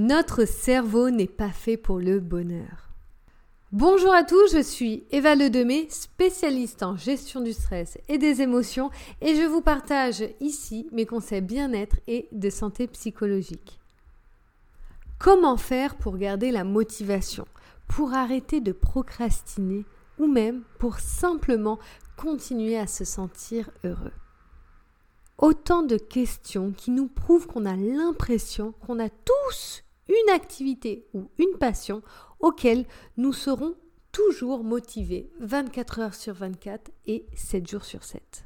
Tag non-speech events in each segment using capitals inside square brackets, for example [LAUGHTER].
Notre cerveau n'est pas fait pour le bonheur. Bonjour à tous, je suis Eva Ledemé, spécialiste en gestion du stress et des émotions, et je vous partage ici mes conseils bien-être et de santé psychologique. Comment faire pour garder la motivation, pour arrêter de procrastiner ou même pour simplement continuer à se sentir heureux? Autant de questions qui nous prouvent qu'on a l'impression qu'on a tous une activité ou une passion auquel nous serons toujours motivés 24 heures sur 24 et 7 jours sur 7.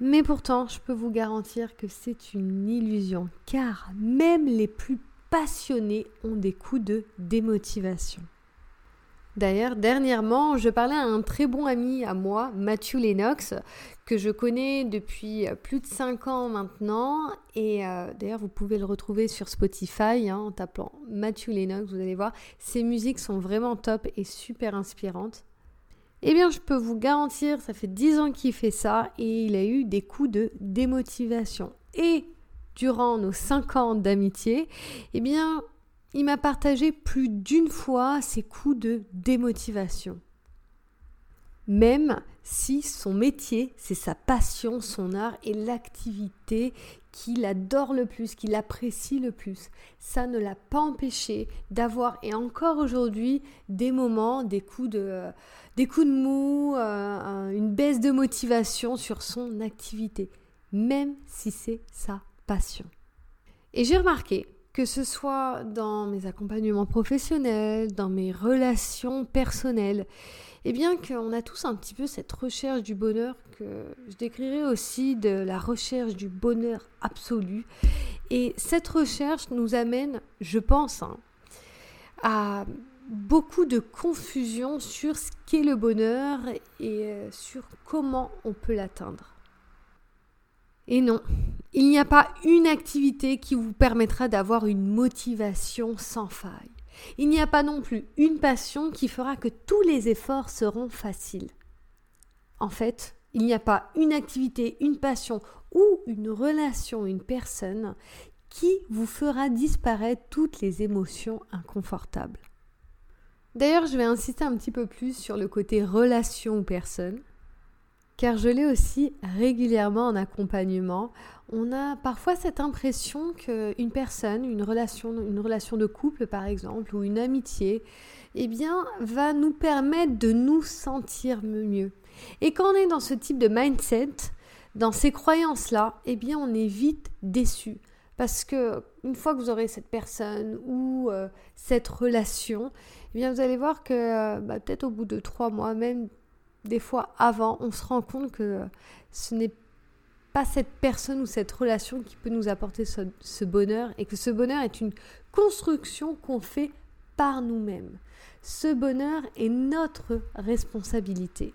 Mais pourtant, je peux vous garantir que c'est une illusion, car même les plus passionnés ont des coups de démotivation. D'ailleurs, dernièrement, je parlais à un très bon ami à moi, Matthew Lennox, que je connais depuis plus de 5 ans maintenant. Et euh, d'ailleurs, vous pouvez le retrouver sur Spotify hein, en tapant Matthew Lennox, vous allez voir. Ses musiques sont vraiment top et super inspirantes. Eh bien, je peux vous garantir, ça fait 10 ans qu'il fait ça et il a eu des coups de démotivation. Et durant nos 5 ans d'amitié, eh bien, il m'a partagé plus d'une fois ses coups de démotivation. Même si son métier, c'est sa passion, son art et l'activité qu'il adore le plus, qu'il apprécie le plus. Ça ne l'a pas empêché d'avoir, et encore aujourd'hui, des moments, des coups de, des coups de mou, euh, une baisse de motivation sur son activité, même si c'est sa passion. Et j'ai remarqué que ce soit dans mes accompagnements professionnels, dans mes relations personnelles, et bien qu'on a tous un petit peu cette recherche du bonheur que je décrirais aussi de la recherche du bonheur absolu. Et cette recherche nous amène, je pense, hein, à beaucoup de confusion sur ce qu'est le bonheur et euh, sur comment on peut l'atteindre. Et non, il n'y a pas une activité qui vous permettra d'avoir une motivation sans faille. Il n'y a pas non plus une passion qui fera que tous les efforts seront faciles. En fait, il n'y a pas une activité, une passion ou une relation, une personne qui vous fera disparaître toutes les émotions inconfortables. D'ailleurs, je vais insister un petit peu plus sur le côté relation ou personne car je l'ai aussi régulièrement en accompagnement. On a parfois cette impression qu'une personne, une relation, une relation de couple par exemple, ou une amitié, eh bien, va nous permettre de nous sentir mieux. Et quand on est dans ce type de mindset, dans ces croyances-là, eh bien, on est vite déçu. Parce que une fois que vous aurez cette personne ou euh, cette relation, eh bien, vous allez voir que euh, bah, peut-être au bout de trois mois, même des fois avant, on se rend compte que ce n'est pas cette personne ou cette relation qui peut nous apporter ce, bonheur et que ce bonheur est une construction qu'on fait par nous-mêmes. Ce bonheur est notre responsabilité.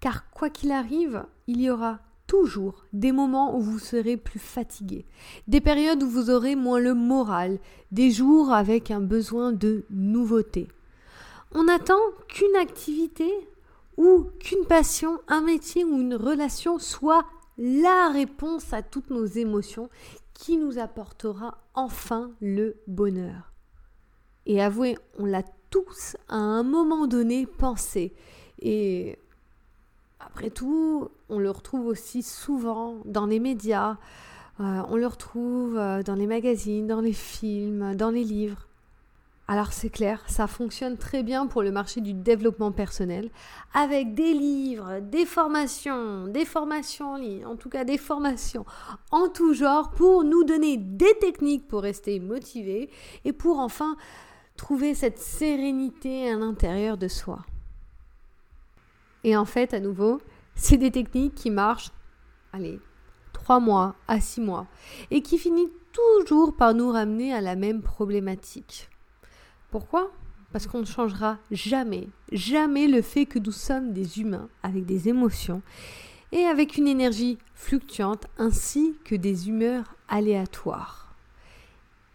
Car quoi qu'il arrive, il y aura toujours des moments où vous serez plus fatigué, des périodes où vous aurez moins le moral, des jours avec un besoin de nouveauté. On n'attend qu'une activité ou qu'une passion, un métier ou une relation soit la réponse à toutes nos émotions qui nous apportera enfin le bonheur. Et avouez, on l'a tous à un moment donné pensé. Et après tout, on le retrouve aussi souvent dans les médias, euh, on le retrouve euh, dans les magazines, dans les films, dans les livres. Alors c'est clair, ça fonctionne très bien pour le marché du développement personnel, avec des livres, des formations, des formations en ligne, en tout cas des formations en tout genre pour nous donner des techniques pour rester motivé et pour enfin trouver cette sérénité à l'intérieur de soi. Et en fait, à nouveau, c'est des techniques qui marchent, allez, trois mois à six mois, et qui finissent toujours par nous ramener à la même problématique pourquoi? Parce qu'on ne changera jamais, jamais le fait que nous sommes des humains avec des émotions et avec une énergie fluctuante ainsi que des humeurs aléatoires.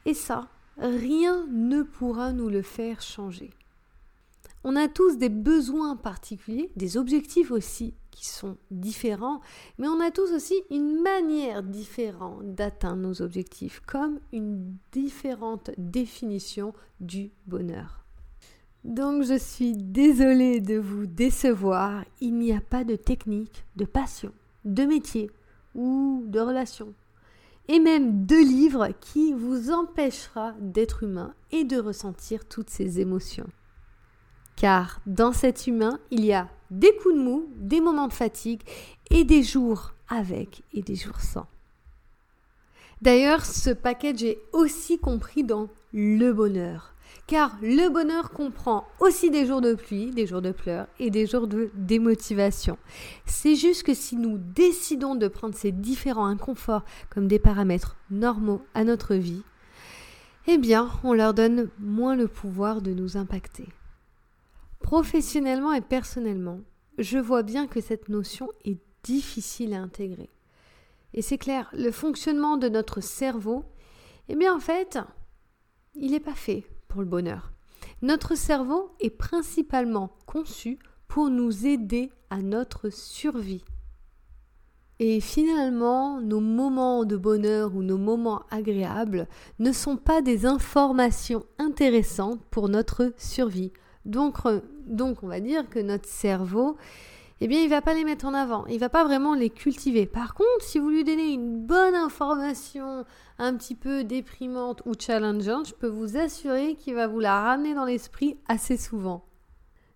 Et ça, rien ne pourra nous le faire changer. On a tous des besoins particuliers, des objectifs aussi qui sont différents, mais on a tous aussi une manière différente d'atteindre nos objectifs, comme une différente définition du bonheur. Donc je suis désolée de vous décevoir, il n'y a pas de technique, de passion, de métier ou de relation, et même de livre qui vous empêchera d'être humain et de ressentir toutes ces émotions. Car dans cet humain, il y a des coups de mou, des moments de fatigue et des jours avec et des jours sans. D'ailleurs, ce package est aussi compris dans le bonheur. Car le bonheur comprend aussi des jours de pluie, des jours de pleurs et des jours de démotivation. C'est juste que si nous décidons de prendre ces différents inconforts comme des paramètres normaux à notre vie, eh bien, on leur donne moins le pouvoir de nous impacter. Professionnellement et personnellement, je vois bien que cette notion est difficile à intégrer. Et c'est clair, le fonctionnement de notre cerveau, eh bien en fait, il n'est pas fait pour le bonheur. Notre cerveau est principalement conçu pour nous aider à notre survie. Et finalement, nos moments de bonheur ou nos moments agréables ne sont pas des informations intéressantes pour notre survie. Donc, on va dire que notre cerveau, eh bien, il va pas les mettre en avant, il va pas vraiment les cultiver. Par contre, si vous lui donnez une bonne information un petit peu déprimante ou challengeante, je peux vous assurer qu'il va vous la ramener dans l'esprit assez souvent.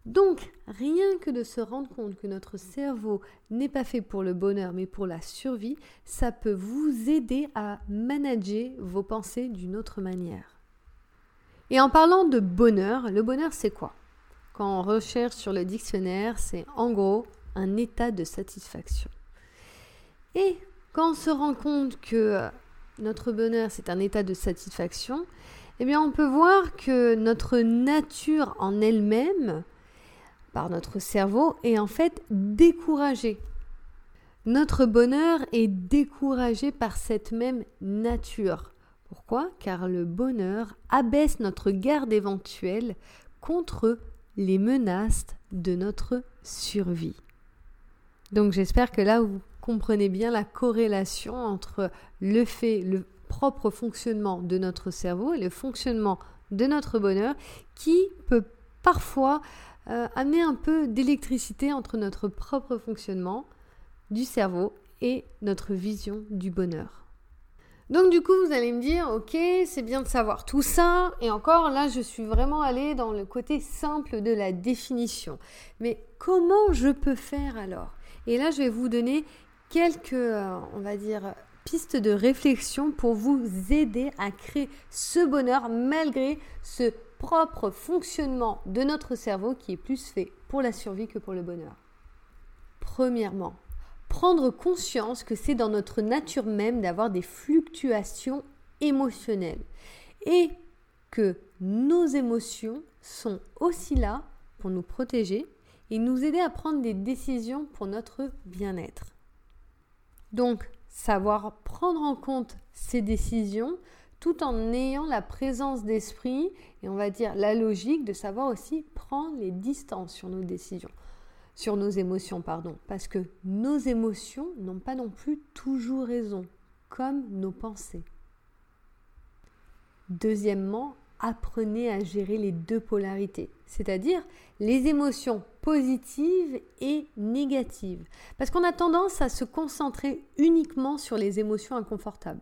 Donc, rien que de se rendre compte que notre cerveau n'est pas fait pour le bonheur mais pour la survie, ça peut vous aider à manager vos pensées d'une autre manière. Et en parlant de bonheur, le bonheur c'est quoi? Quand on recherche sur le dictionnaire, c'est en gros un état de satisfaction. Et quand on se rend compte que notre bonheur c'est un état de satisfaction, eh bien on peut voir que notre nature en elle-même, par notre cerveau, est en fait découragée. Notre bonheur est découragé par cette même nature. Pourquoi Car le bonheur abaisse notre garde éventuelle contre les menaces de notre survie. Donc j'espère que là vous comprenez bien la corrélation entre le fait, le propre fonctionnement de notre cerveau et le fonctionnement de notre bonheur qui peut parfois euh, amener un peu d'électricité entre notre propre fonctionnement du cerveau et notre vision du bonheur. Donc du coup, vous allez me dire, ok, c'est bien de savoir tout ça, et encore là, je suis vraiment allée dans le côté simple de la définition. Mais comment je peux faire alors? Et là, je vais vous donner quelques, euh, on va dire, pistes de réflexion pour vous aider à créer ce bonheur malgré ce propre fonctionnement de notre cerveau qui est plus fait pour la survie que pour le bonheur. Premièrement, prendre conscience que c'est dans notre nature même d'avoir des fluctuations émotionnelles et que nos émotions sont aussi là pour nous protéger et nous aider à prendre des décisions pour notre bien-être. Donc, savoir prendre en compte ces décisions tout en ayant la présence d'esprit et on va dire la logique de savoir aussi prendre les distances sur nos décisions sur nos émotions, pardon, parce que nos émotions n'ont pas non plus toujours raison, comme nos pensées. Deuxièmement, apprenez à gérer les deux polarités, c'est-à-dire les émotions positives et négatives, parce qu'on a tendance à se concentrer uniquement sur les émotions inconfortables.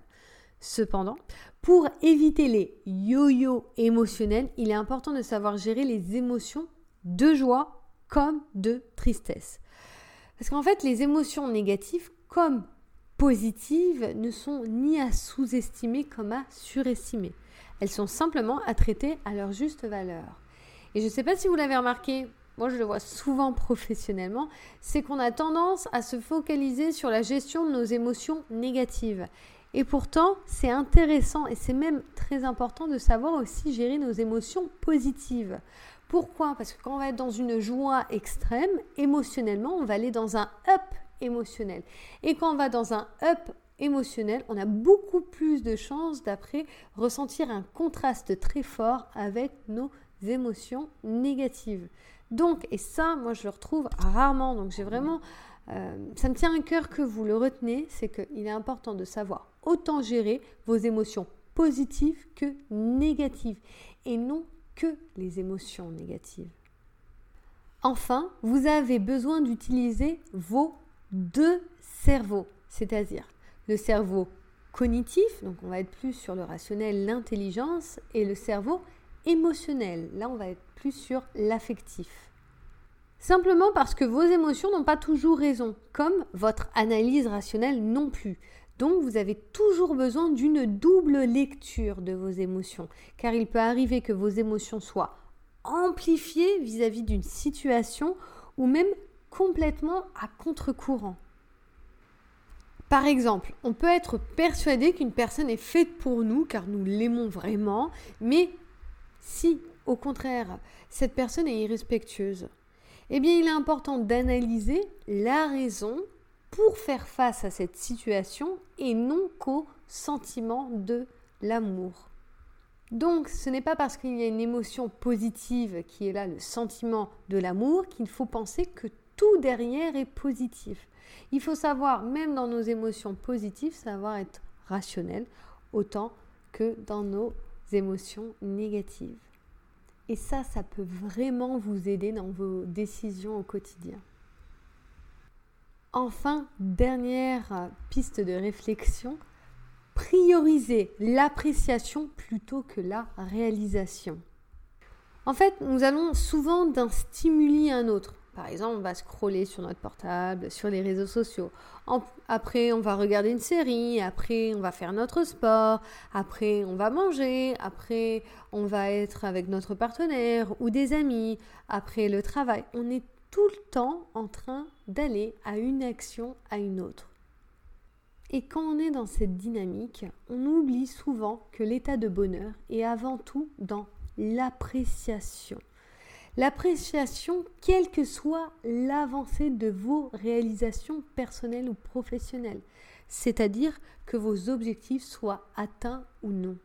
Cependant, pour éviter les yo-yo émotionnels, il est important de savoir gérer les émotions de joie comme de tristesse. Parce qu'en fait, les émotions négatives comme positives ne sont ni à sous-estimer comme à surestimer. Elles sont simplement à traiter à leur juste valeur. Et je ne sais pas si vous l'avez remarqué, moi je le vois souvent [LAUGHS] professionnellement, c'est qu'on a tendance à se focaliser sur la gestion de nos émotions négatives. Et pourtant, c'est intéressant et c'est même très important de savoir aussi gérer nos émotions positives. Pourquoi? Parce que quand on va être dans une joie extrême, émotionnellement, on va aller dans un up émotionnel. Et quand on va dans un up émotionnel, on a beaucoup plus de chances d'après ressentir un contraste très fort avec nos émotions négatives. Donc, et ça, moi, je le retrouve rarement. Donc, j'ai vraiment euh, ça me tient à cœur que vous le retenez, c'est qu'il est important de savoir autant gérer vos émotions positives que négatives et non que les émotions négatives. Enfin, vous avez besoin d'utiliser vos deux cerveaux, c'est-à-dire le cerveau cognitif, donc on va être plus sur le rationnel, l'intelligence, et le cerveau émotionnel, là on va être plus sur l'affectif. Simplement parce que vos émotions n'ont pas toujours raison, comme votre analyse rationnelle non plus. Donc vous avez toujours besoin d'une double lecture de vos émotions, car il peut arriver que vos émotions soient amplifiées vis-à-vis d'une situation ou même complètement à contre-courant. Par exemple, on peut être persuadé qu'une personne est faite pour nous car nous l'aimons vraiment, mais si au contraire cette personne est irrespectueuse, eh bien il est important d'analyser la raison pour faire face à cette situation et non qu'au sentiment de l'amour. Donc ce n'est pas parce qu'il y a une émotion positive qui est là, le sentiment de l'amour, qu'il faut penser que tout derrière est positif. Il faut savoir, même dans nos émotions positives, savoir être rationnel autant que dans nos émotions négatives. Et ça, ça peut vraiment vous aider dans vos décisions au quotidien. Enfin, dernière piste de réflexion, prioriser l'appréciation plutôt que la réalisation. En fait, nous allons souvent d'un stimuli à un autre. Par exemple, on va scroller sur notre portable, sur les réseaux sociaux. après, on va regarder une série. Après, on va faire notre sport. Après, on va manger. Après, on va être avec notre partenaire ou des amis. Après, le travail. On est tout le temps en train d'aller à une action à une autre. Et quand on est dans cette dynamique, on oublie souvent que l'état de bonheur est avant tout dans l'appréciation. L'appréciation, quelle que soit l'avancée de vos réalisations personnelles ou professionnelles, c'est-à-dire que vos objectifs soient atteints ou non.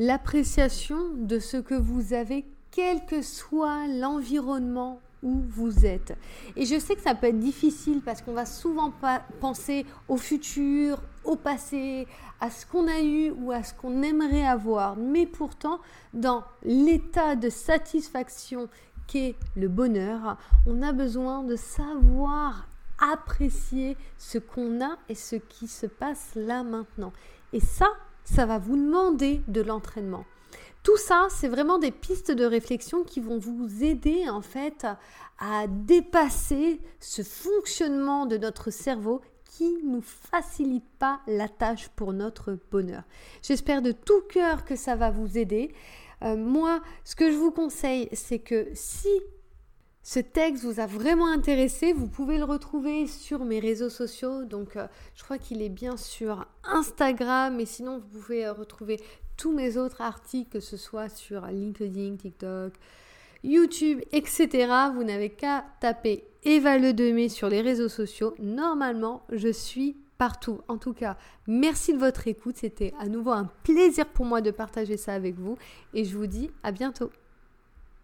L'appréciation de ce que vous avez, quel que soit l'environnement où vous êtes. Et je sais que ça peut être difficile parce qu'on va souvent penser au futur, au passé, à ce qu'on a eu ou à ce qu'on aimerait avoir. Mais pourtant, dans l'état de satisfaction qu'est le bonheur, on a besoin de savoir apprécier ce qu'on a et ce qui se passe là maintenant. Et ça, ça va vous demander de l'entraînement. Tout ça, c'est vraiment des pistes de réflexion qui vont vous aider en fait à dépasser ce fonctionnement de notre cerveau qui nous facilite pas la tâche pour notre bonheur. J'espère de tout cœur que ça va vous aider. Euh, moi, ce que je vous conseille, c'est que si ce texte vous a vraiment intéressé, vous pouvez le retrouver sur mes réseaux sociaux. Donc, euh, je crois qu'il est bien sur Instagram, mais sinon, vous pouvez euh, retrouver tous mes autres articles, que ce soit sur LinkedIn, TikTok, YouTube, etc. Vous n'avez qu'à taper Eva Le sur les réseaux sociaux. Normalement, je suis partout. En tout cas, merci de votre écoute. C'était à nouveau un plaisir pour moi de partager ça avec vous. Et je vous dis à bientôt.